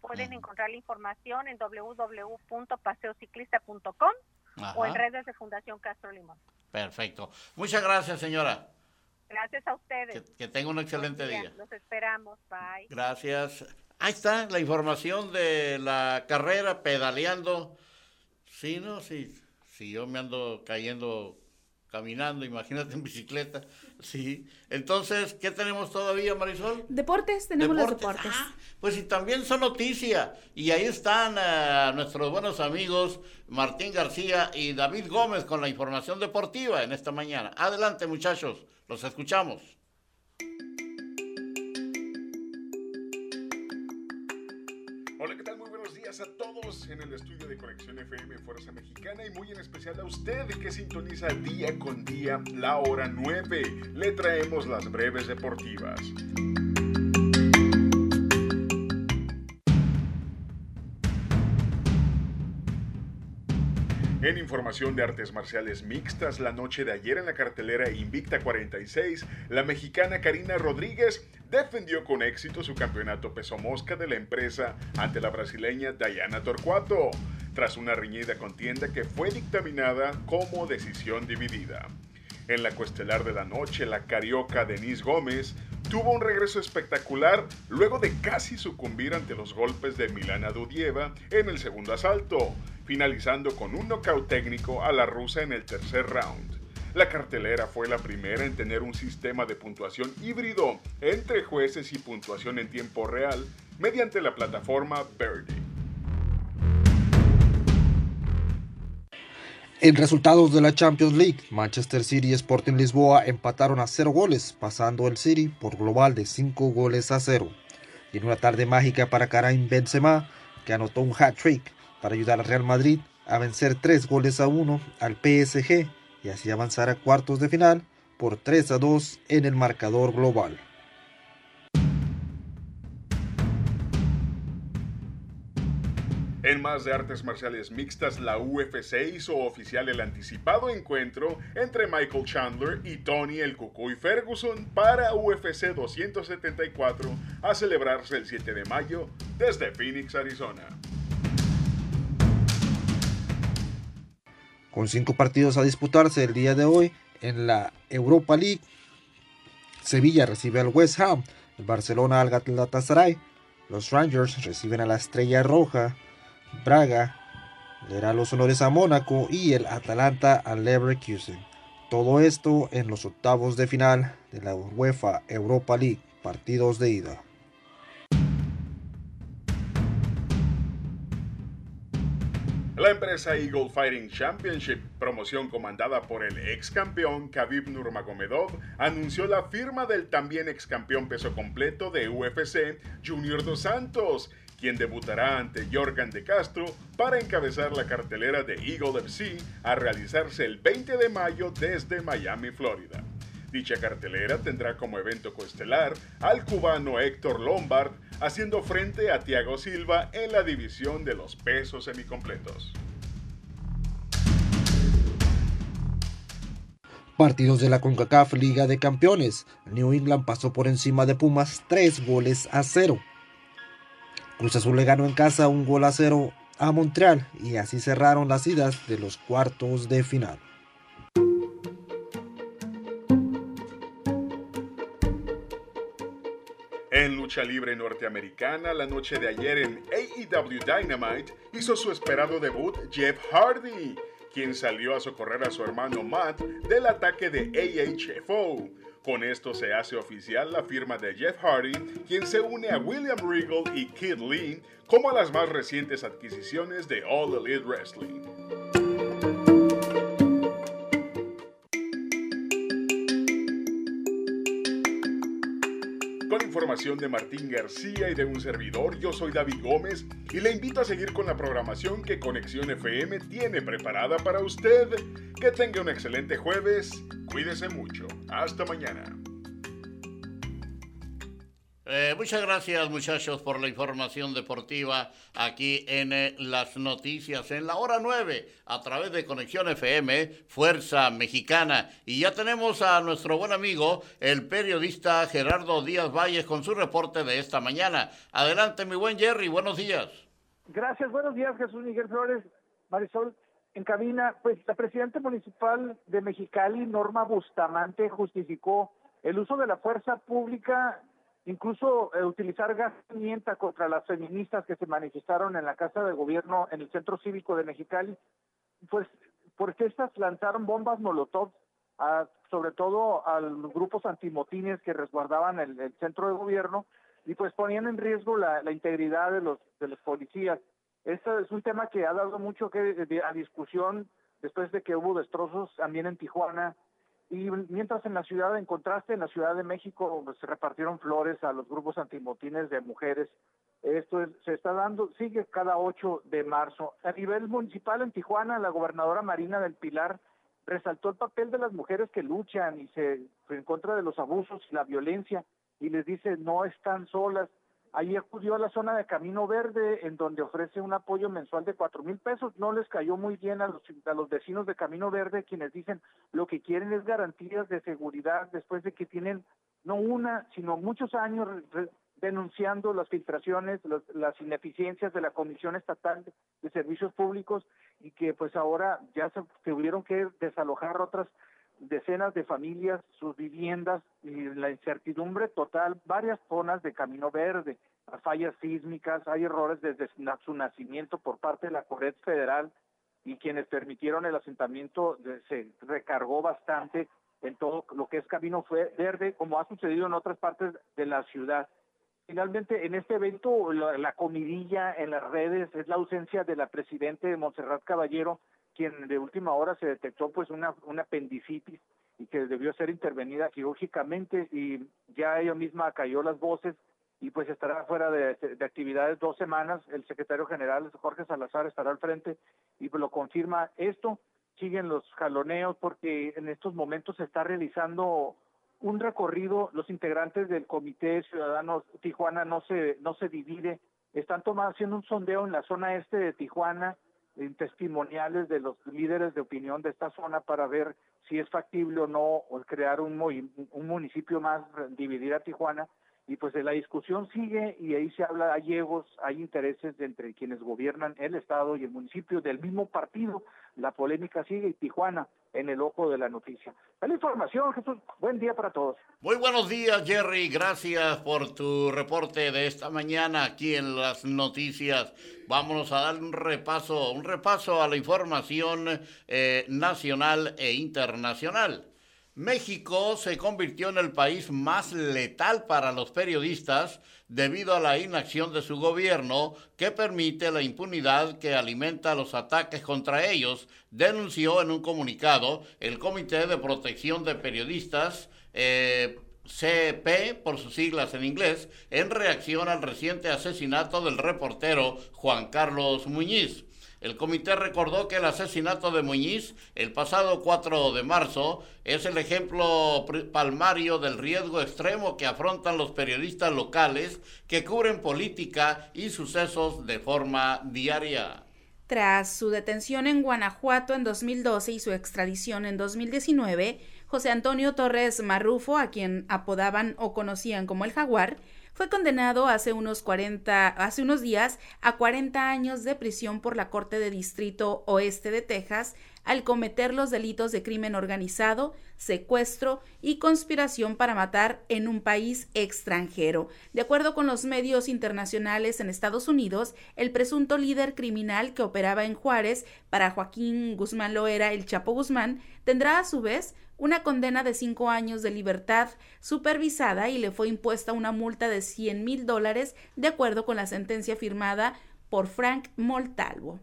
Pueden encontrar la información en www.paseociclista.com o en redes de Fundación Castro Limón. Perfecto. Muchas gracias, señora. Gracias a ustedes. Que, tenga un excelente día. Los esperamos. Bye. Gracias. Ahí está la información de la carrera pedaleando. Sí, no, sí. Si yo me ando cayendo caminando, imagínate en bicicleta. Sí. Entonces, ¿qué tenemos todavía, Marisol? Deportes, tenemos los deportes. Ah, pues y también son noticia. Y ahí están eh, nuestros buenos amigos Martín García y David Gómez con la información deportiva en esta mañana. Adelante, muchachos, los escuchamos. A todos en el estudio de Conexión FM Fuerza Mexicana y muy en especial a usted que sintoniza día con día la hora 9. Le traemos las breves deportivas. En información de artes marciales mixtas, la noche de ayer en la cartelera Invicta 46, la mexicana Karina Rodríguez defendió con éxito su campeonato peso mosca de la empresa ante la brasileña Diana Torcuato, tras una riñida contienda que fue dictaminada como decisión dividida. En la cuestelar de la noche, la carioca Denise Gómez tuvo un regreso espectacular luego de casi sucumbir ante los golpes de Milana Dudieva en el segundo asalto, finalizando con un knockout técnico a la rusa en el tercer round. La cartelera fue la primera en tener un sistema de puntuación híbrido entre jueces y puntuación en tiempo real mediante la plataforma Birdie. En resultados de la Champions League, Manchester City y Sporting Lisboa empataron a cero goles, pasando el City por global de 5 goles a 0. Y en una tarde mágica para Karim Benzema, que anotó un hat-trick para ayudar al Real Madrid a vencer 3 goles a 1 al PSG y así avanzar a cuartos de final por 3 a 2 en el marcador global. En más de artes marciales mixtas, la UFC hizo oficial el anticipado encuentro entre Michael Chandler y Tony el Cucuy Ferguson para UFC 274 a celebrarse el 7 de mayo desde Phoenix, Arizona. Con cinco partidos a disputarse el día de hoy en la Europa League, Sevilla recibe al West Ham, el Barcelona al Galatasaray, los Rangers reciben a la Estrella Roja, Braga le hará los honores a Mónaco y el Atalanta al Leverkusen. Todo esto en los octavos de final de la UEFA Europa League, partidos de ida. La empresa Eagle Fighting Championship, promoción comandada por el ex campeón Khabib Nurmagomedov, anunció la firma del también ex campeón peso completo de UFC, Junior Dos Santos, quien debutará ante Jorgan de Castro para encabezar la cartelera de Eagle FC a realizarse el 20 de mayo desde Miami, Florida. Dicha cartelera tendrá como evento coestelar al cubano Héctor Lombard haciendo frente a Thiago Silva en la división de los pesos semicompletos. Partidos de la CONCACAF Liga de Campeones. New England pasó por encima de Pumas 3 goles a 0. Cruz Azul le ganó en casa un gol a 0 a Montreal y así cerraron las idas de los cuartos de final. En lucha libre norteamericana, la noche de ayer en AEW Dynamite hizo su esperado debut Jeff Hardy, quien salió a socorrer a su hermano Matt del ataque de AHFO. Con esto se hace oficial la firma de Jeff Hardy, quien se une a William Regal y Kid Lee como las más recientes adquisiciones de All Elite Wrestling. Información de Martín García y de un servidor, yo soy David Gómez y le invito a seguir con la programación que Conexión FM tiene preparada para usted. Que tenga un excelente jueves, cuídese mucho, hasta mañana. Eh, muchas gracias muchachos por la información deportiva aquí en eh, las noticias en la hora 9 a través de Conexión FM, Fuerza Mexicana. Y ya tenemos a nuestro buen amigo, el periodista Gerardo Díaz Valles con su reporte de esta mañana. Adelante mi buen Jerry, buenos días. Gracias, buenos días Jesús Miguel Flores, Marisol. En cabina, pues la presidenta municipal de Mexicali, Norma Bustamante, justificó el uso de la fuerza pública incluso eh, utilizar gas pimienta contra las feministas que se manifestaron en la Casa de Gobierno en el Centro Cívico de Mexicali, pues porque estas lanzaron bombas molotov, sobre todo a los grupos antimotines que resguardaban el, centro de gobierno y pues ponían en riesgo la, integridad de los, de los policías. Este es un tema que ha dado mucho que a discusión después de que hubo destrozos también en Tijuana y mientras en la ciudad, en contraste, en la Ciudad de México pues, se repartieron flores a los grupos antimotines de mujeres. Esto se está dando, sigue cada 8 de marzo. A nivel municipal en Tijuana, la gobernadora Marina del Pilar resaltó el papel de las mujeres que luchan y se en contra de los abusos y la violencia y les dice no están solas, Ahí acudió a la zona de Camino Verde, en donde ofrece un apoyo mensual de cuatro mil pesos. No les cayó muy bien a los, a los vecinos de Camino Verde, quienes dicen lo que quieren es garantías de seguridad después de que tienen no una, sino muchos años denunciando las filtraciones, las ineficiencias de la Comisión Estatal de Servicios Públicos y que pues ahora ya se tuvieron que desalojar otras decenas de familias sus viviendas y la incertidumbre total, varias zonas de camino verde, fallas sísmicas, hay errores desde su nacimiento por parte de la Corred Federal y quienes permitieron el asentamiento se recargó bastante en todo lo que es camino verde, como ha sucedido en otras partes de la ciudad. Finalmente, en este evento, la, la comidilla en las redes es la ausencia de la presidenta de Montserrat Caballero, quien de última hora se detectó pues una, una apendicitis y que debió ser intervenida quirúrgicamente y ya ella misma cayó las voces y pues estará fuera de, actividades dos semanas. El secretario general Jorge Salazar estará al frente y lo confirma esto. Siguen los jaloneos porque en estos momentos se está realizando un recorrido. Los integrantes del Comité Ciudadanos Tijuana no se no se divide. Están tomando haciendo un sondeo en la zona este de Tijuana testimoniales de los líderes de opinión de esta zona para ver si es factible o no crear un, un municipio más, dividir a Tijuana. Y pues la discusión sigue y ahí se habla, hay egos, hay intereses entre quienes gobiernan el Estado y el municipio del mismo partido. La polémica sigue y Tijuana en el ojo de la noticia. La información, Jesús. Buen día para todos. Muy buenos días, Jerry. Gracias por tu reporte de esta mañana aquí en las noticias. Vámonos a dar un repaso, un repaso a la información eh, nacional e internacional. México se convirtió en el país más letal para los periodistas debido a la inacción de su gobierno que permite la impunidad que alimenta los ataques contra ellos, denunció en un comunicado el Comité de Protección de Periodistas. Eh, CP, por sus siglas en inglés, en reacción al reciente asesinato del reportero Juan Carlos Muñiz. El comité recordó que el asesinato de Muñiz el pasado 4 de marzo es el ejemplo palmario del riesgo extremo que afrontan los periodistas locales que cubren política y sucesos de forma diaria. Tras su detención en Guanajuato en 2012 y su extradición en 2019, José Antonio Torres Marrufo, a quien apodaban o conocían como el Jaguar, fue condenado hace unos 40, hace unos días a 40 años de prisión por la Corte de Distrito Oeste de Texas al cometer los delitos de crimen organizado, secuestro y conspiración para matar en un país extranjero. De acuerdo con los medios internacionales en Estados Unidos, el presunto líder criminal que operaba en Juárez para Joaquín Guzmán Loera, el Chapo Guzmán, tendrá a su vez una condena de cinco años de libertad supervisada y le fue impuesta una multa de 100 mil dólares de acuerdo con la sentencia firmada por Frank Moltalvo.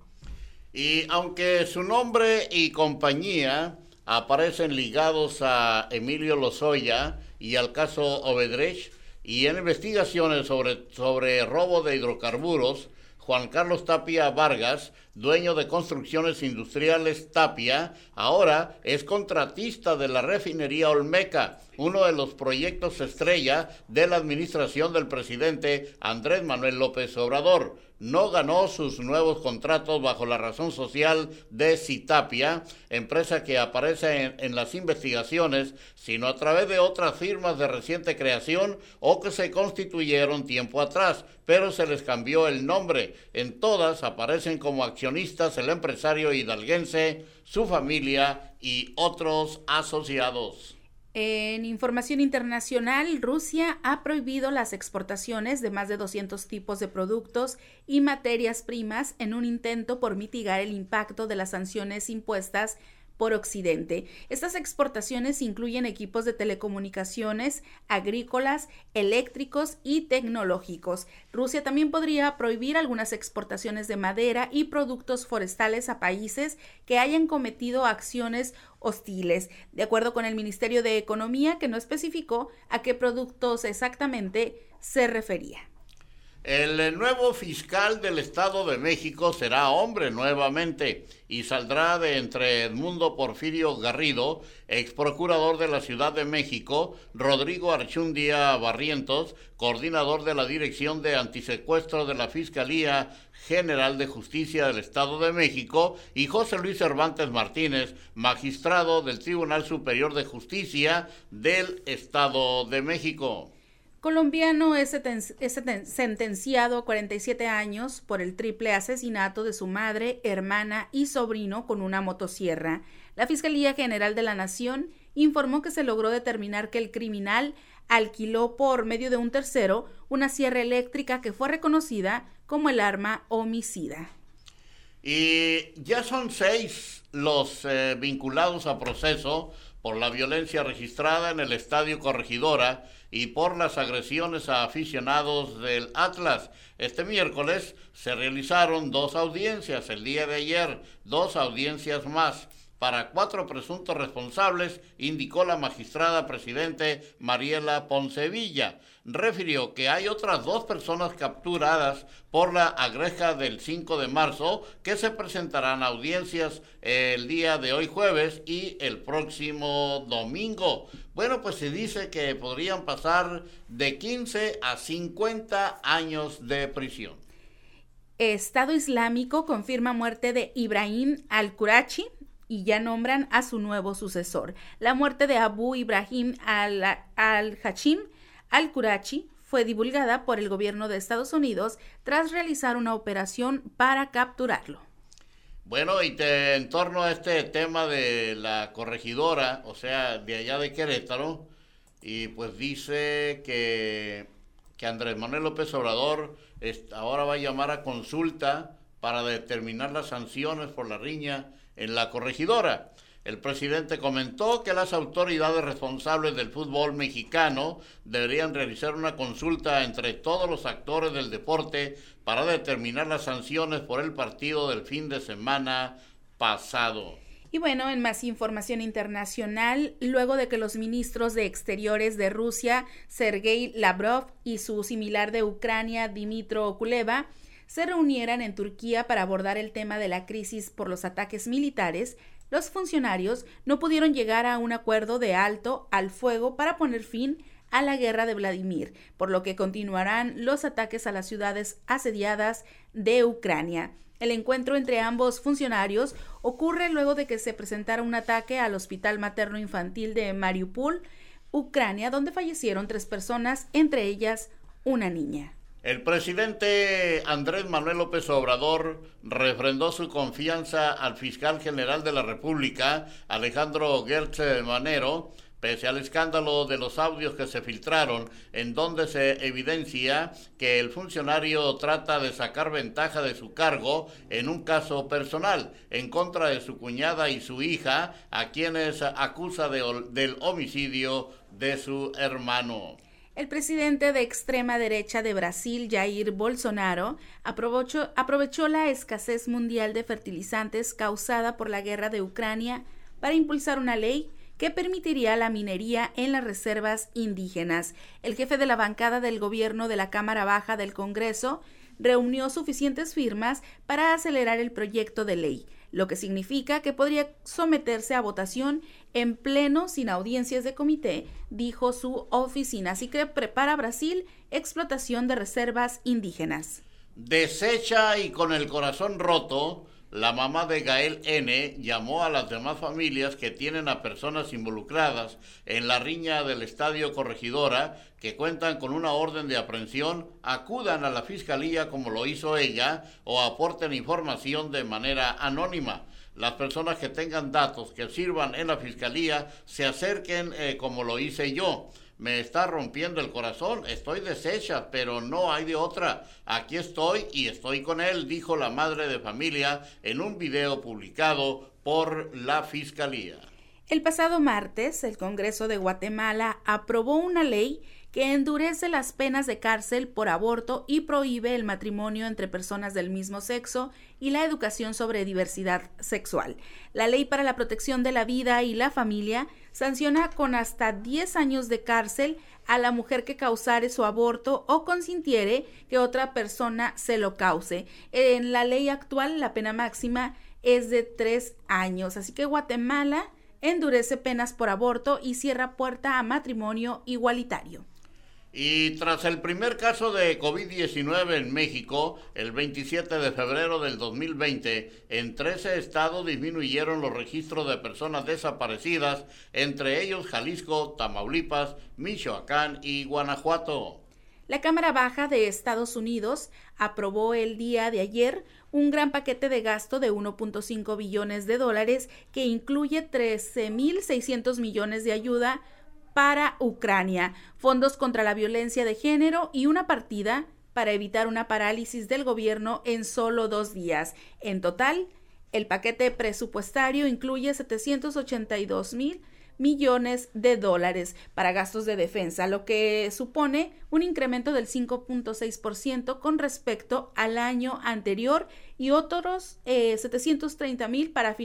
Y aunque su nombre y compañía aparecen ligados a Emilio Lozoya y al caso Obedrecht y en investigaciones sobre, sobre robo de hidrocarburos, Juan Carlos Tapia Vargas, dueño de Construcciones Industriales Tapia, ahora es contratista de la refinería Olmeca, uno de los proyectos estrella de la administración del presidente Andrés Manuel López Obrador no ganó sus nuevos contratos bajo la razón social de Citapia, empresa que aparece en, las investigaciones, sino a través de otras firmas de reciente creación o que se constituyeron tiempo atrás, pero se les cambió el nombre. En todas aparecen como accionistas el empresario hidalguense, su familia y otros asociados. En información internacional, Rusia ha prohibido las exportaciones de más de 200 tipos de productos y materias primas en un intento por mitigar el impacto de las sanciones impuestas por Occidente. Estas exportaciones incluyen equipos de telecomunicaciones, agrícolas, eléctricos y tecnológicos. Rusia también podría prohibir algunas exportaciones de madera y productos forestales a países que hayan cometido acciones hostiles, de acuerdo con el Ministerio de Economía, que no especificó a qué productos exactamente se refería. El nuevo fiscal del Estado de México será hombre nuevamente y saldrá de entre Edmundo Porfirio Garrido, ex procurador de la Ciudad de México, Rodrigo Archundia Barrientos, coordinador de la Dirección de Antisecuestro de la Fiscalía General de Justicia del Estado de México, y José Luis Cervantes Martínez, magistrado del Tribunal Superior de Justicia del Estado de México. Colombiano es, sentenciado a 47 años por el triple asesinato de su madre, hermana y sobrino con una motosierra. La Fiscalía General de la Nación informó que se logró determinar que el criminal alquiló por medio de un tercero una sierra eléctrica que fue reconocida como el arma homicida. Y ya son seis los eh, vinculados a proceso por la violencia registrada en el Estadio Corregidora y por las agresiones a aficionados del Atlas. Este miércoles se realizaron dos audiencias, el día de ayer dos audiencias más para cuatro presuntos responsables, indicó la magistrada presidente Mariela Poncevilla. Refirió que hay otras dos personas capturadas por la agreja del 5 de marzo que se presentarán a audiencias el día de hoy jueves y el próximo domingo. Bueno, pues se dice que podrían pasar de 15 a 50 años de prisión. Estado Islámico confirma muerte de Ibrahim al-Qurachi, y ya nombran a su nuevo sucesor. La muerte de Abu Ibrahim al-Hachim al-Qurachi fue divulgada por el gobierno de Estados Unidos tras realizar una operación para capturarlo. Bueno, y en torno a este tema de la corregidora, o sea, de allá de Querétaro, y pues dice que, que Andrés Manuel López Obrador ahora va a llamar a consulta para determinar las sanciones por la riña en la corregidora. El presidente comentó que las autoridades responsables del fútbol mexicano deberían realizar una consulta entre todos los actores del deporte para determinar las sanciones por el partido del fin de semana pasado. Y bueno, en más información internacional, luego de que los ministros de Exteriores de Rusia, Sergei Lavrov, y su similar de Ucrania, Dimitro Kuleva, se reunieran en Turquía para abordar el tema de la crisis por los ataques militares, los funcionarios no pudieron llegar a un acuerdo de alto al fuego para poner fin a la guerra de Vladimir, por lo que continuarán los ataques a las ciudades asediadas de Ucrania. El encuentro entre ambos funcionarios ocurre luego de que se presentara un ataque al Hospital Materno Infantil de Mariupol, Ucrania, donde fallecieron tres personas, entre ellas una niña. El presidente Andrés Manuel López Obrador refrendó su confianza al fiscal general de la República, Alejandro Gertz Manero, pese al escándalo de los audios que se filtraron, en donde se evidencia que el funcionario trata de sacar ventaja de su cargo en un caso personal en contra de su cuñada y su hija, a quienes acusa de, del homicidio de su hermano. El presidente de extrema derecha de Brasil, Jair Bolsonaro, aprovechó, aprovechó, la escasez mundial de fertilizantes causada por la guerra de Ucrania para impulsar una ley que permitiría la minería en las reservas indígenas. El jefe de la bancada del gobierno de la Cámara Baja del Congreso reunió suficientes firmas para acelerar el proyecto de ley, lo que significa que podría someterse a votación en pleno sin audiencias de comité, dijo su oficina. Así que prepara Brasil explotación de reservas indígenas. Desecha y con el corazón roto, la mamá de Gael N. llamó a las demás familias que tienen a personas involucradas en la riña del Estadio Corregidora, que cuentan con una orden de aprehensión, acudan a la fiscalía como lo hizo ella o aporten información de manera anónima. Las personas que tengan datos que sirvan en la fiscalía se acerquen eh, como lo hice yo me está rompiendo el corazón, estoy deshecha, pero no hay de otra. Aquí estoy y estoy con él, dijo la madre de familia en un video publicado por la Fiscalía. El pasado martes, el Congreso de Guatemala aprobó una ley que endurece las penas de cárcel por aborto y prohíbe el matrimonio entre personas del mismo sexo y la educación sobre diversidad sexual. La Ley para la Protección de la Vida y la Familia sanciona con hasta 10 años de cárcel a la mujer que causare su aborto o consintiere que otra persona se lo cause. En la ley actual la pena máxima es de 3 años, así que Guatemala endurece penas por aborto y cierra puerta a matrimonio igualitario. Y tras el primer caso de COVID-19 en México, el 27 de febrero del 2020, en 13 estados disminuyeron los registros de personas desaparecidas, entre ellos Jalisco, Tamaulipas, Michoacán y Guanajuato. La Cámara Baja de Estados Unidos aprobó el día de ayer un gran paquete de gasto de 1.5 billones de dólares que incluye 13.600 millones de ayuda para Ucrania, fondos contra la violencia de género y una partida para evitar una parálisis del gobierno en solo dos días. En total, el paquete presupuestario incluye 782 mil millones de dólares para gastos de defensa, lo que supone un incremento del 5.6% con respecto al año anterior y otros 730 eh, mil para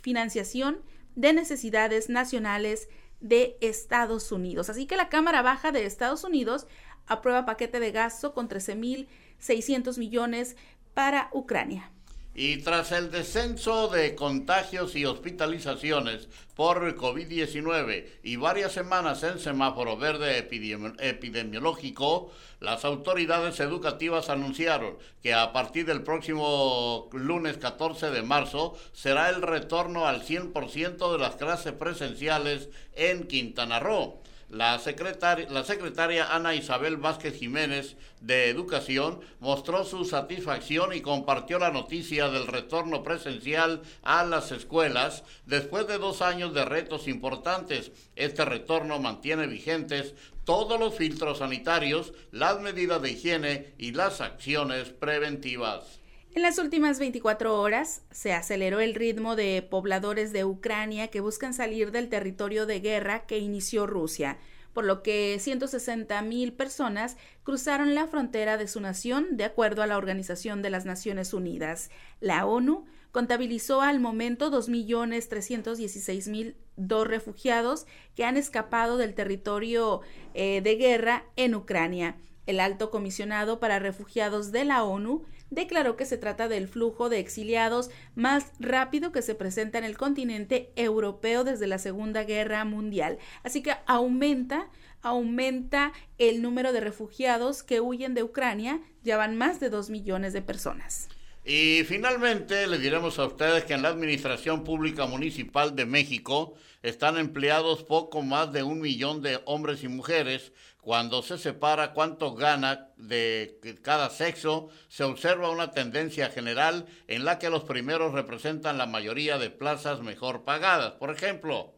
financiación de necesidades nacionales de Estados Unidos. Así que la Cámara Baja de Estados Unidos aprueba paquete de gasto con 13.600 millones para Ucrania. Y tras el descenso de contagios y hospitalizaciones por COVID-19 y varias semanas en semáforo verde epidemiológico, las autoridades educativas anunciaron que a partir del próximo lunes 14 de marzo será el retorno al 100% de las clases presenciales en Quintana Roo. La secretaria, Ana Isabel Vázquez Jiménez de Educación mostró su satisfacción y compartió la noticia del retorno presencial a las escuelas después de dos años de retos importantes. Este retorno mantiene vigentes todos los filtros sanitarios, las medidas de higiene y las acciones preventivas. En las últimas 24 horas se aceleró el ritmo de pobladores de Ucrania que buscan salir del territorio de guerra que inició Rusia, por lo que 160 mil personas cruzaron la frontera de su nación, de acuerdo a la Organización de las Naciones Unidas. La ONU contabilizó al momento 2.316.002 refugiados que han escapado del territorio eh, de guerra en Ucrania. El alto comisionado para refugiados de la ONU declaró que se trata del flujo de exiliados más rápido que se presenta en el continente europeo desde la Segunda Guerra Mundial. Así que aumenta aumenta el número de refugiados que huyen de Ucrania, ya van más de dos millones de personas. Y finalmente le diremos a ustedes que en la Administración Pública Municipal de México están empleados poco más de un millón de hombres y mujeres cuando se separa cuánto gana de cada sexo, se observa una tendencia general en la que los primeros representan la mayoría de plazas mejor pagadas. Por ejemplo,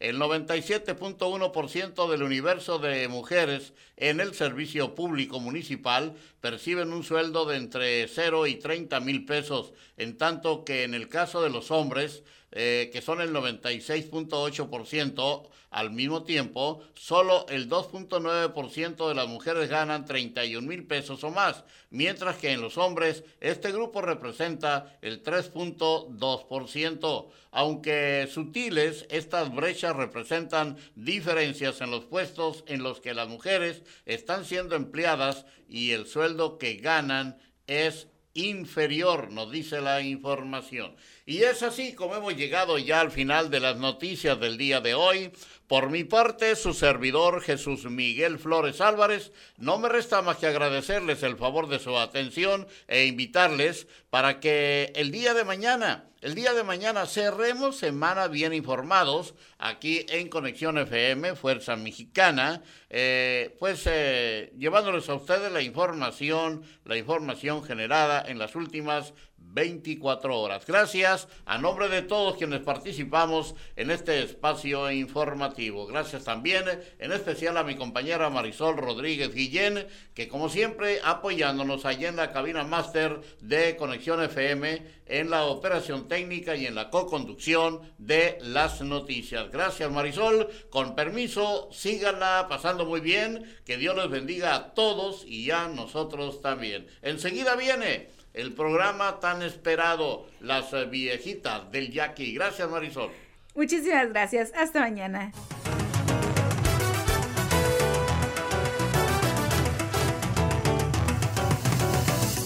el 97.1% del universo de mujeres en el servicio público municipal perciben un sueldo de entre 0 y 30 mil pesos, en tanto que en el caso de los hombres, eh, que son el 96.8%, al mismo tiempo, solo el 2.9% de las mujeres ganan 31 mil pesos o más, mientras que en los hombres este grupo representa el 3.2%. Aunque sutiles, estas brechas representan diferencias en los puestos en los que las mujeres están siendo empleadas y el sueldo que ganan es inferior, nos dice la información. Y es así como hemos llegado ya al final de las noticias del día de hoy. Por mi parte, su servidor Jesús Miguel Flores Álvarez, no me resta más que agradecerles el favor de su atención e invitarles para que el día de mañana, el día de mañana cerremos semana bien informados aquí en Conexión FM, Fuerza Mexicana, eh, pues eh, llevándoles a ustedes la información, la información generada en las últimas 24 horas. Gracias a nombre de todos quienes participamos en este espacio informativo. Gracias también en especial a mi compañera Marisol Rodríguez Guillén, que como siempre apoyándonos allá en la cabina máster de Conexión FM en la operación técnica y en la co-conducción de las noticias. Gracias Marisol, con permiso, síganla pasando muy bien, que Dios les bendiga a todos y a nosotros también. Enseguida viene el programa tan esperado, Las Viejitas del Yaqui. Gracias, Marisol. Muchísimas gracias. Hasta mañana.